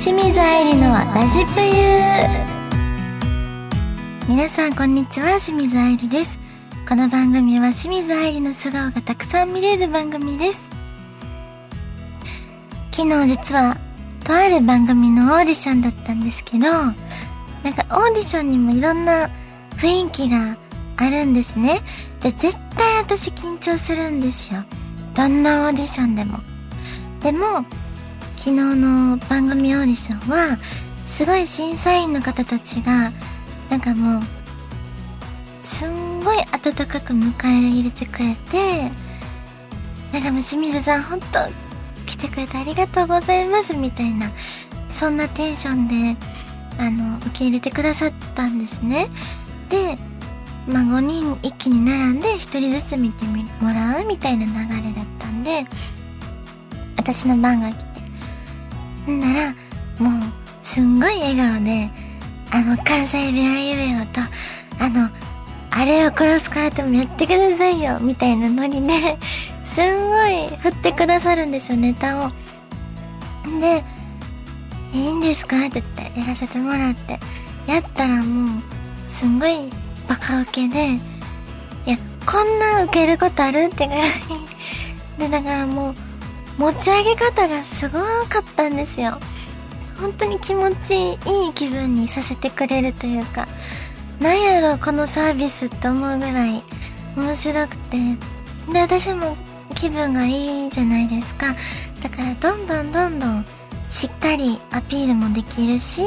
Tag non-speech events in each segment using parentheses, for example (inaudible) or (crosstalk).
清水愛理のラジプユ皆さんこんにちは。清水愛理です。この番組は清水愛理の素顔がたくさん見れる番組です。昨日実はとある番組のオーディションだったんですけどなんかオーディションにもいろんな雰囲気があるんですね。で絶対私緊張するんですよ。どんなオーディションでも。でも昨日の番組オーディションはすごい審査員の方たちがなんかもうすんごい温かく迎え入れてくれてなんかもう清水さん本当来てくれてありがとうございますみたいなそんなテンションであの受け入れてくださったんですね。でまあ5人一気に並んで1人ずつ見てもらうみたいな流れだったんで私の番が来ならもうすんごい笑顔であの関西弁あいうえおとあのあれを殺すからでもやってくださいよみたいなノリで (laughs) すんごい振ってくださるんですよネタを。でいいんですか？って言ってやらせてもらって。やったらもうすんごいバカウケでいやこんなウケることある？ってぐらい。でだからもう持ち上げ方がすごかったんですよ。本当に気持ちいい気分にさせてくれるというかなんやろこのサービスって思うぐらい面白くて。で私も気分がいいじゃないですか。だからどんどんどんどんしっかりアピールもできるし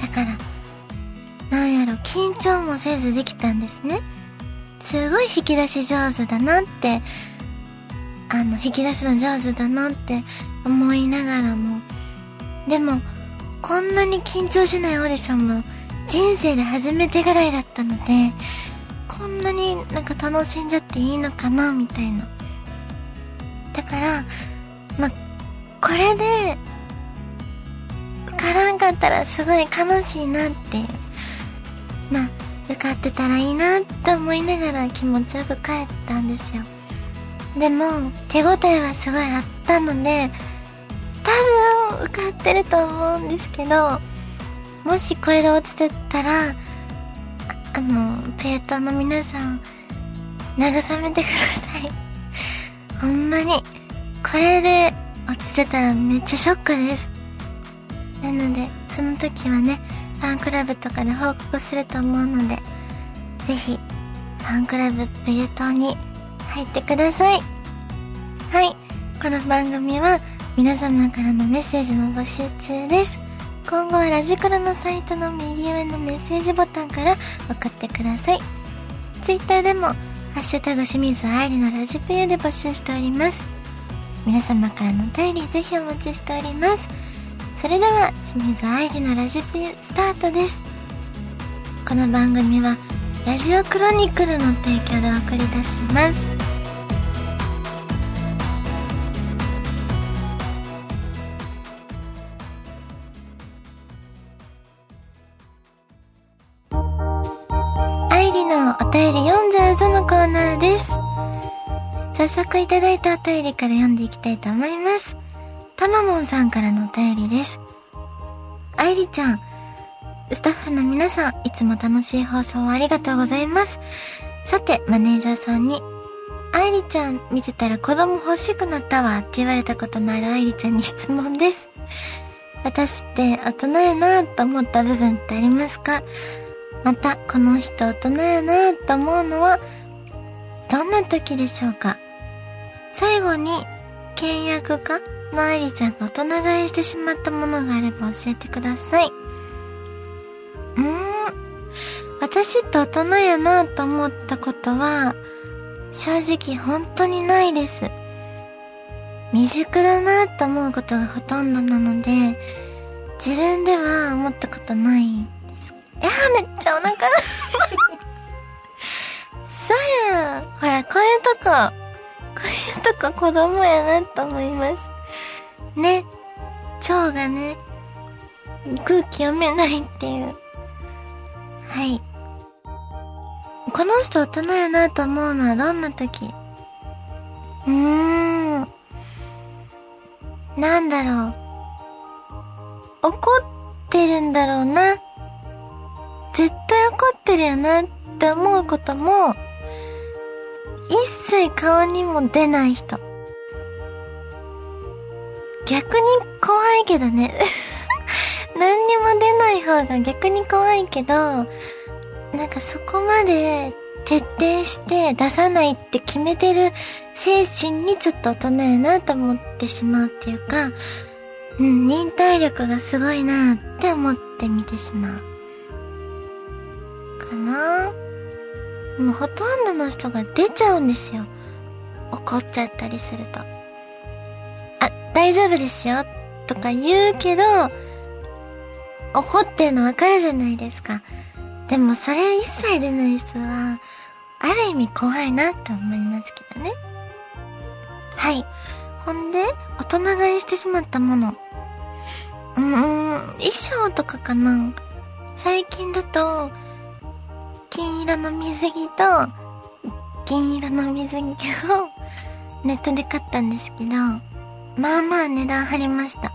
だからなんやろ緊張もせずできたんですね。すごい引き出し上手だなってあの引き出すの上手だなって思いながらも。でもこんなに緊張しないオーディションも人生で初めてぐらいだったのでこんなになんか楽しんじゃっていいのかなみたいな。だからまこれで受からんかったらすごい悲しいなって。まあ受かってたらいいなって思いながら気持ちよく帰ったんですよ。でも手応えはすごいあったので多分受かってると思うんですけどもしこれで落ちてったらあのペートの皆さん慰めてください。(laughs) ほんまに。これで落ちてたらめっちゃショックです。なのでその時はねファンクラブとかで報告すると思うのでぜひファンクラブペユ島に入ってください。はい。この番組は皆様からのメッセージも募集中です。今後はラジクロのサイトの右上のメッセージボタンから送ってください。Twitter でもハッシュタグ清水愛理のラジペユで募集しております。皆様からのお便りぜひお待ちしております。それでは清水愛理のラジペユスタートです。この番組はラジオクロニクルの提供でお送りいたします。便り読んじゃうぞのコーナーです早速いただいたお便りから読んでいきたいと思いますたまもんさんからのお便りです愛理ちゃんスタッフの皆さん、いつも楽しい放送をありがとうございます。さて、マネージャーさんに、愛理ちゃん見てたら子供欲しくなったわって言われたことのある愛理ちゃんに質問です。私って大人やなと思った部分ってありますか？また、この人大人やなと思うのは、どんな時でしょうか？最後に、倹約家の愛理ちゃんが大人買いしてしまったものがあれば教えてください。うーん。私って大人やなと思ったことは、正直本当にないです。未熟だなと思うことがほとんどなので、自分では思ったことない。いやめっちゃお腹そうやん。ほら、こういうとこ、こういうとこ子供やなと思います。ね。腸がね、空気読めないっていう。はい。この人大人やなと思うのはどんな時？うーん。なんだろう。怒ってるんだろうな。絶対怒ってるよなって思うことも、一切顔にも出ない人。逆に怖いけどね。(laughs) 何にも出ない方が逆に怖いけど、なんかそこまで徹底して出さないって決めてる精神にちょっと大人やなと思ってしまうっていうか、うん、忍耐力がすごいなって思って見てしまう。かなもうほとんどの人が出ちゃうんですよ。怒っちゃったりすると。あ、大丈夫ですよとか言うけど、怒ってるのわかるじゃないですか。でもそれ一切出ない人は、ある意味怖いなって思いますけどね。はい。ほんで、大人買いしてしまったもの。うーん、衣装とかかな。最近だと、金色の水着と、銀色の水着をネットで買ったんですけど、まあまあ値段張りました。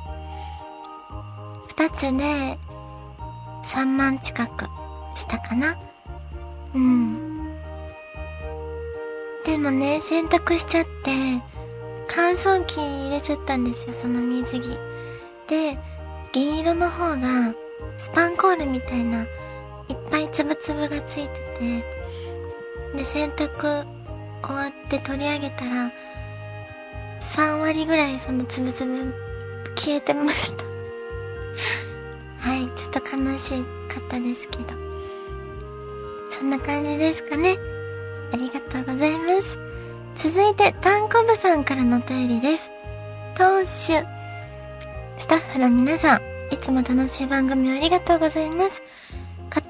二つで、3万近くしたかな。うん。でもね、洗濯しちゃって、乾燥機入れちゃったんですよ、その水着。で、銀色の方が、スパンコールみたいな、いっぱいつぶつぶがついてて、で、洗濯終わって取り上げたら、3割ぐらいそのつぶつぶ消えてました (laughs) はい、ちょっと悲しかったですけど。そんな感じですかね。ありがとうございます。続いて、タンコブさんからのお便りです。投手。スタッフの皆さん、いつも楽しい番組をありがとうございます。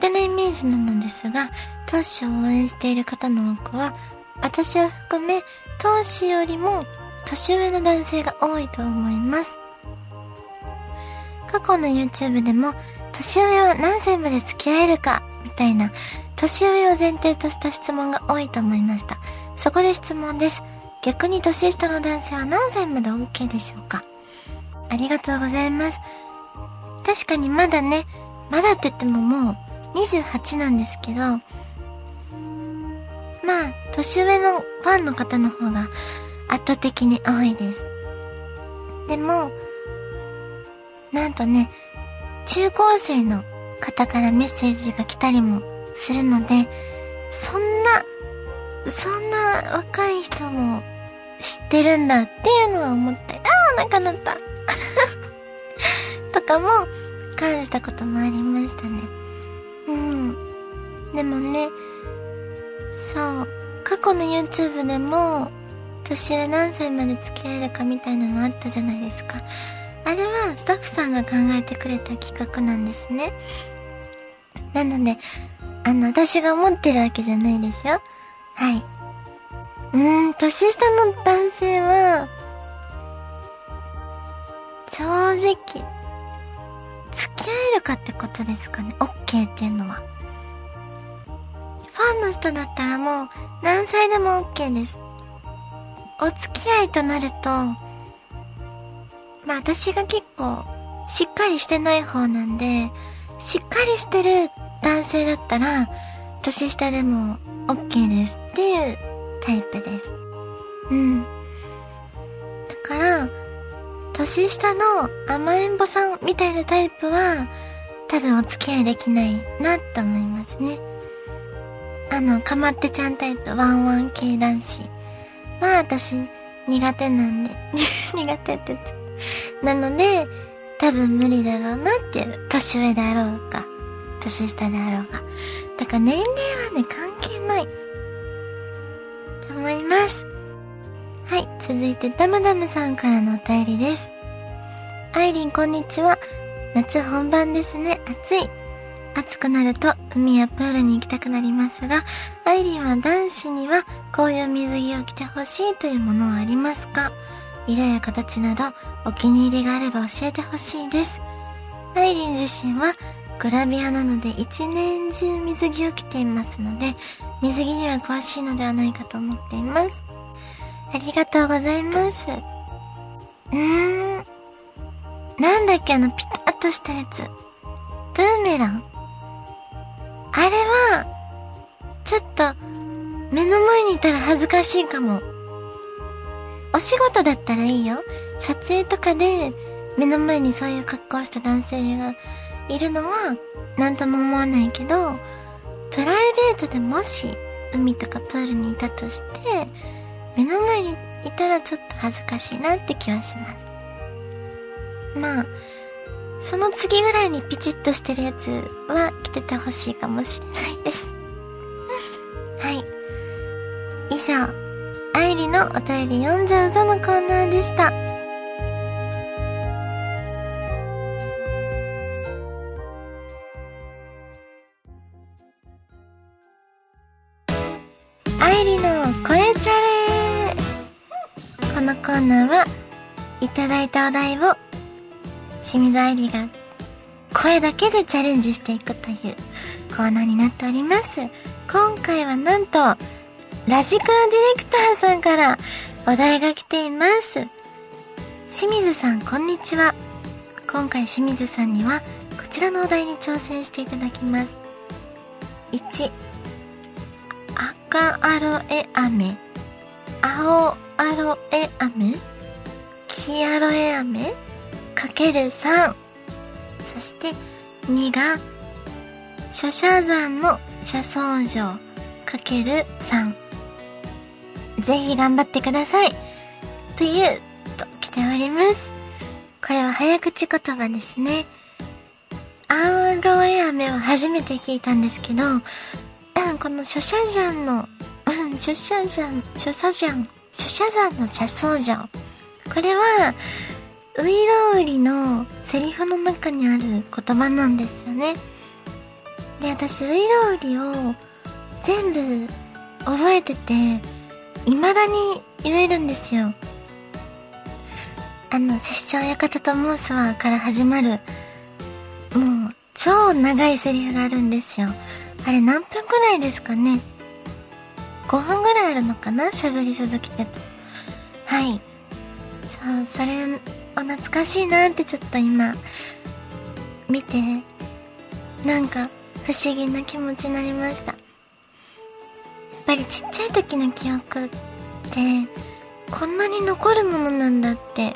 手なイメージなのですが、投手を応援している方の多くは、私を含め、投手よりも年上の男性が多いと思います。過去の YouTube でも、年上は何歳まで付き合えるか、みたいな年上を前提とした質問が多いと思いました。そこで質問です。逆に年下の男性は何歳まで OK でしょうか？ありがとうございます。確かにまだね、まだって言ってももう28なんですけど、まあ、年上のファンの方の方が圧倒的に多いです。でも、なんとね、中高生の方からメッセージが来たりもするので、そんな、そんな若い人も知ってるんだっていうのは思ったり、ああ、お腹鳴った。(laughs) とかも感じたこともありましたね。うん。でもね、そう、過去の YouTube でも、年上何歳まで付き合えるかみたいなのあったじゃないですか。あれはスタッフさんが考えてくれた企画なんですね。なので、あの、私が思ってるわけじゃないですよ。はい。うーん、年下の男性は、正直、付き合えるかってことですかね。OK っていうのは。ファンの人だったらもう何歳でも OK です。お付き合いとなると、まあ私が結構しっかりしてない方なんで、しっかりしてる男性だったら、年下でも OK ですっていうタイプです。うん。だから、年下の甘えん坊さんみたいなタイプは、多分お付き合いできないなと思いますね。あの、かまってちゃんタイプ、ワンワン系男子は私苦手なんで、(laughs) 苦手ってっちゃった。なので、多分無理だろうなっていう、年上だろうか、年下であろうが。だから年齢はね、関係ない。と思います。はい、続いてダムダムさんからのお便りです。アイリンこんにちは。夏本番ですね。暑い。暑くなると海やプールに行きたくなりますが、アイリンは男子にはこういう水着を着てほしいというものはありますか？色や形などお気に入りがあれば教えてほしいです。アイリン自身はグラビアなので一年中水着を着ていますので、水着には詳しいのではないかと思っています。ありがとうございます。うーん。なんだっけあの、ピタとしたやつ。ブーメラン。あれは、ちょっと、目の前にいたら恥ずかしいかも。お仕事だったらいいよ。撮影とかで、目の前にそういう格好をした男性がいるのは、なんとも思わないけど、プライベートでもし、海とかプールにいたとして、目の前にいたらちょっと恥ずかしいなって気はします。まあ、その次ぐらいにピチッとしてるやつは着ててほしいかもしれないです。はい。以上、愛理のお便り読んじゃうぞのコーナーでした。愛理の声チャレこのコーナーはいただいたお題を清水愛理が声だけでチャレンジしていくというコーナーになっております。今回はなんと、ラジクロディレクターさんからお題が来ています。清水さん、こんにちは。今回清水さんにはこちらのお題に挑戦していただきます。1、赤アロエ飴、青アロエ飴、黄アロエ飴、かける3。そして2が、諸社山の車窓城かける3。ぜひ頑張ってください。という、と来ております。これは早口言葉ですね。アロエ飴は初めて聞いたんですけど、この諸社山の、諸社山、諸社山、諸社山の車窓城。これは、ウイロウリのセリフの中にある言葉なんですよね。で、私、ウイロウリを全部覚えてて、未だに言えるんですよ。あの、拙者親方と申すわから始まる、もう、超長いセリフがあるんですよ。あれ何分くらいですかね ?5 分ぐらいあるのかな？喋り続けてと。はい。そう、それ懐かしいなってちょっと今、見て、なんか不思議な気持ちになりました。やっぱりちっちゃい時の記憶って、こんなに残るものなんだって、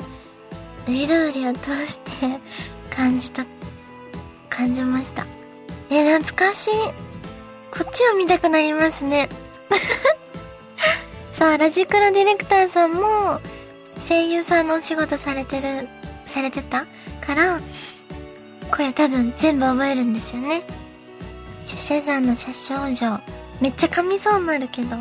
ウイルウリを通して (laughs) 感じた、感じました。え、懐かしい。こっちを見たくなりますね。(laughs) さあ、ラジクロディレクターさんも、声優さんのお仕事されてる、されてた？から、これ多分全部覚えるんですよね。出社山の車掌城。めっちゃ噛みそうになるけど。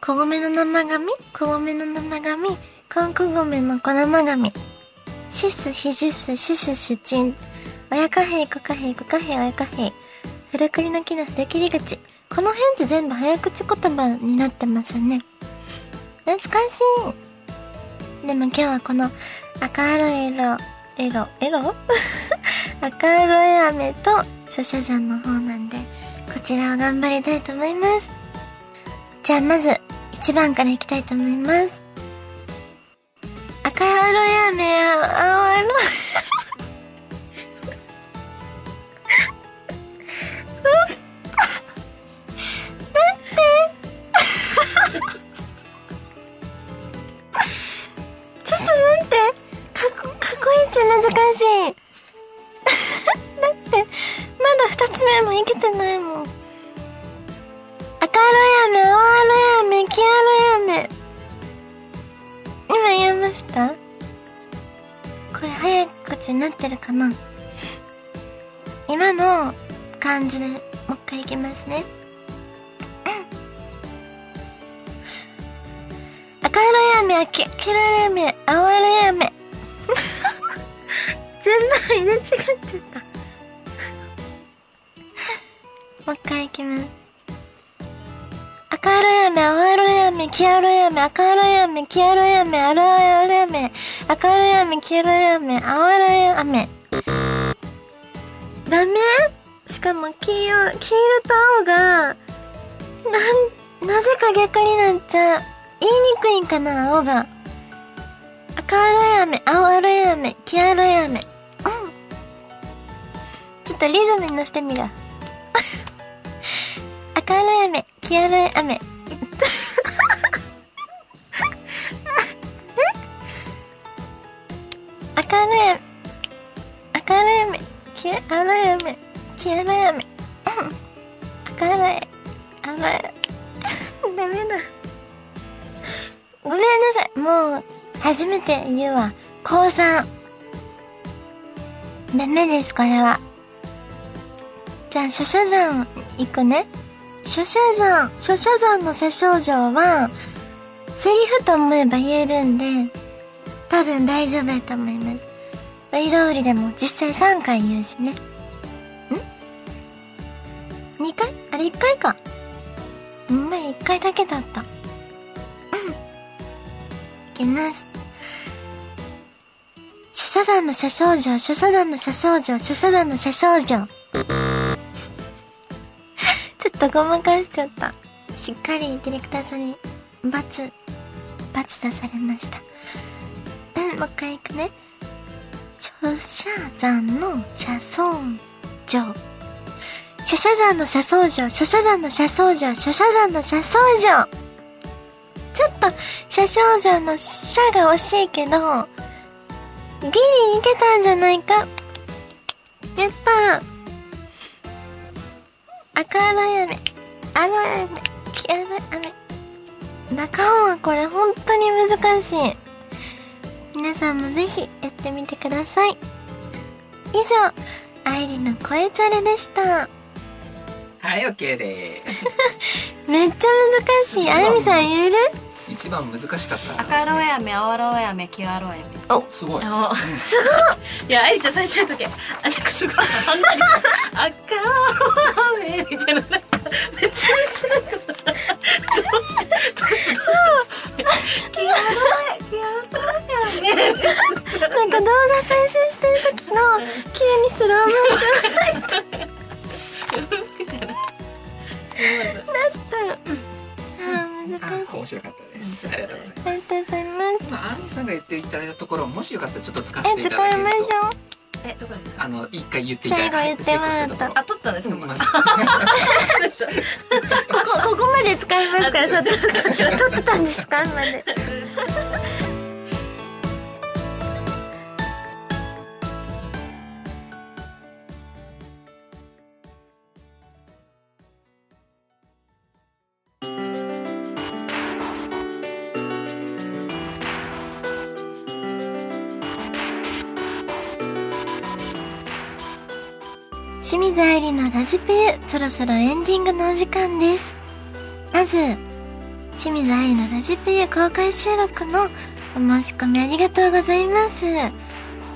小米の生紙小米の生紙韓国米の小生紙。シス、ヒジュス、シュシュシュチン。親貨幣、小貨幣、小貨幣、親貨幣。古栗の木の古切り口。この辺って全部早口言葉になってますよね。懐かしい。でも今日はこの赤色エロ、エロ (laughs) 赤色い飴と初心者の方なんで、こちらを頑張りたいと思います。じゃあまず、1番からいきたいと思います。赤色い飴、青色、ってるかな今の感じでもう一回いきますね。赤色やめ、黄色やめ、青色やめ。(laughs) 順番入れ違っちゃった (laughs) もう一回いきます赤色やめ、青色やめ、黄色やめ、赤色やめ、黄色やめ、青色やめ、赤色やめ、黄色やめ、青色やめ。ダメ？しかも黄色、黄色と青が、なん、なぜか逆になっちゃう。言いにくいんかな、青が。赤色やめ、青色やめ、黄色やめ。うん。ちょっとリズムに乗せてみろ。(laughs) 明るい雨、黄色い雨。明るい、明るい雨、黄色い雨、黄色い雨。明るい、明るい。ダメだ。ごめんなさい。もう、初めて言うわ。高3。ダメです、これは。じゃあ、諸社山行くね。諸社山、諸社山の諸症状は、セリフと思えば言えるんで、多分大丈夫だと思います。割り通りでも実際3回言うしね。ん ?2 回？あれ1回か。うん、まあ1回だけだった。うん。いきます。諸社山の諸症状、諸社山の諸症状、諸社山の諸症状。っとごまかしちゃった。しっかりディレクターさんに罰、罰出されました。うん、もう一回いくね。諸社山の車窓状。諸社山の車窓状、諸社山の車窓状、諸社山の車窓状。ちょっと、車掌状の車が惜しいけど、ギリいけたんじゃないか。やった赤色い雨、青い雨、黄色い雨。中尾はこれ本当に難しい。皆さんもぜひやってみてください。以上、愛理の声チャレでした。はい、OK です。(laughs) めっちゃ難しい。あゆみさん言える？一番難しかった。赤色い雨、青色い雨、黄色い雨。お、すごい。すごいいや、愛理ちゃん最初の時、あ、なんかすごい、赤雨みたいな、めちゃめちゃなんかさ、どうして、そう、黄色い、黄色い雨。なんか動画再生してる時の急にスローモーション入った。あー難あ、しい。面白かったです。ありがとうございありがます。とうございます。まあ、アーミーさんが言っていただいたところ、もしよかったらちょっと使わせえ、てい使ただけると。いましょう。え、どこですかあの、一回言っていただいて、最後言ってもらったあ、撮ったんですか、うんここ、ここまで使いますから、さ、撮ってたんですかまで。ラジペ、そろそろエンディングのお時間です。まず、清水愛理のラジペユ公開収録のお申し込みありがとうございます。え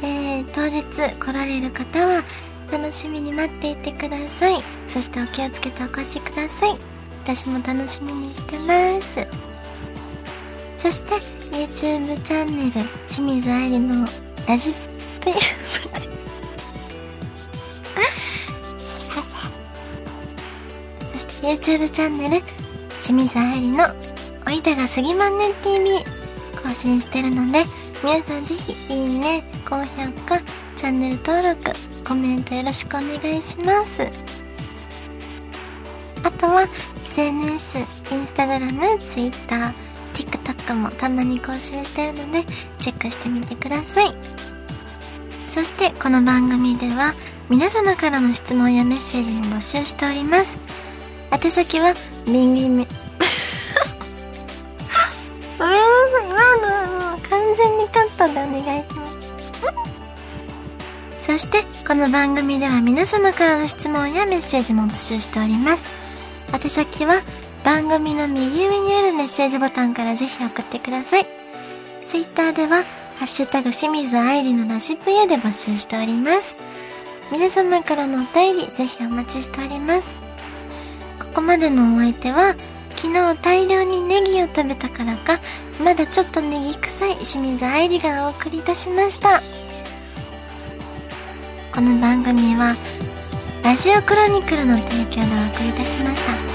ー、当日来られる方は楽しみに待っていてください。そしてお気をつけてお越しください。私も楽しみにしてます。そして、YouTube チャンネル、清水愛理のラジペ YouTube チャンネル、清水愛理のおいだがすぎまんねん TV 更新してるので、皆さんぜひいいね、高評価、チャンネル登録、コメントよろしくお願いします。あとは SNS、Instagram、Twitter、TikTok もたまに更新してるので、チェックしてみてください。そしてこの番組では皆様からの質問やメッセージも募集しております。宛先はビンビンみごめんなさい、今のはもう完全にカットでお願いします。そしてこの番組では皆様からの質問やメッセージも募集しております。宛先は番組の右上にあるメッセージボタンからぜひ送ってください。ツイッターでは、ハッシュタグ清水愛理のラジプユで募集しております。皆様からのお便り、ぜひお待ちしております。ここまでのお相手は、昨日大量にネギを食べたからか、まだちょっとネギ臭い清水愛理がお送りいたしました。この番組は、ラジオクロニクルの提供でお送りいたしました。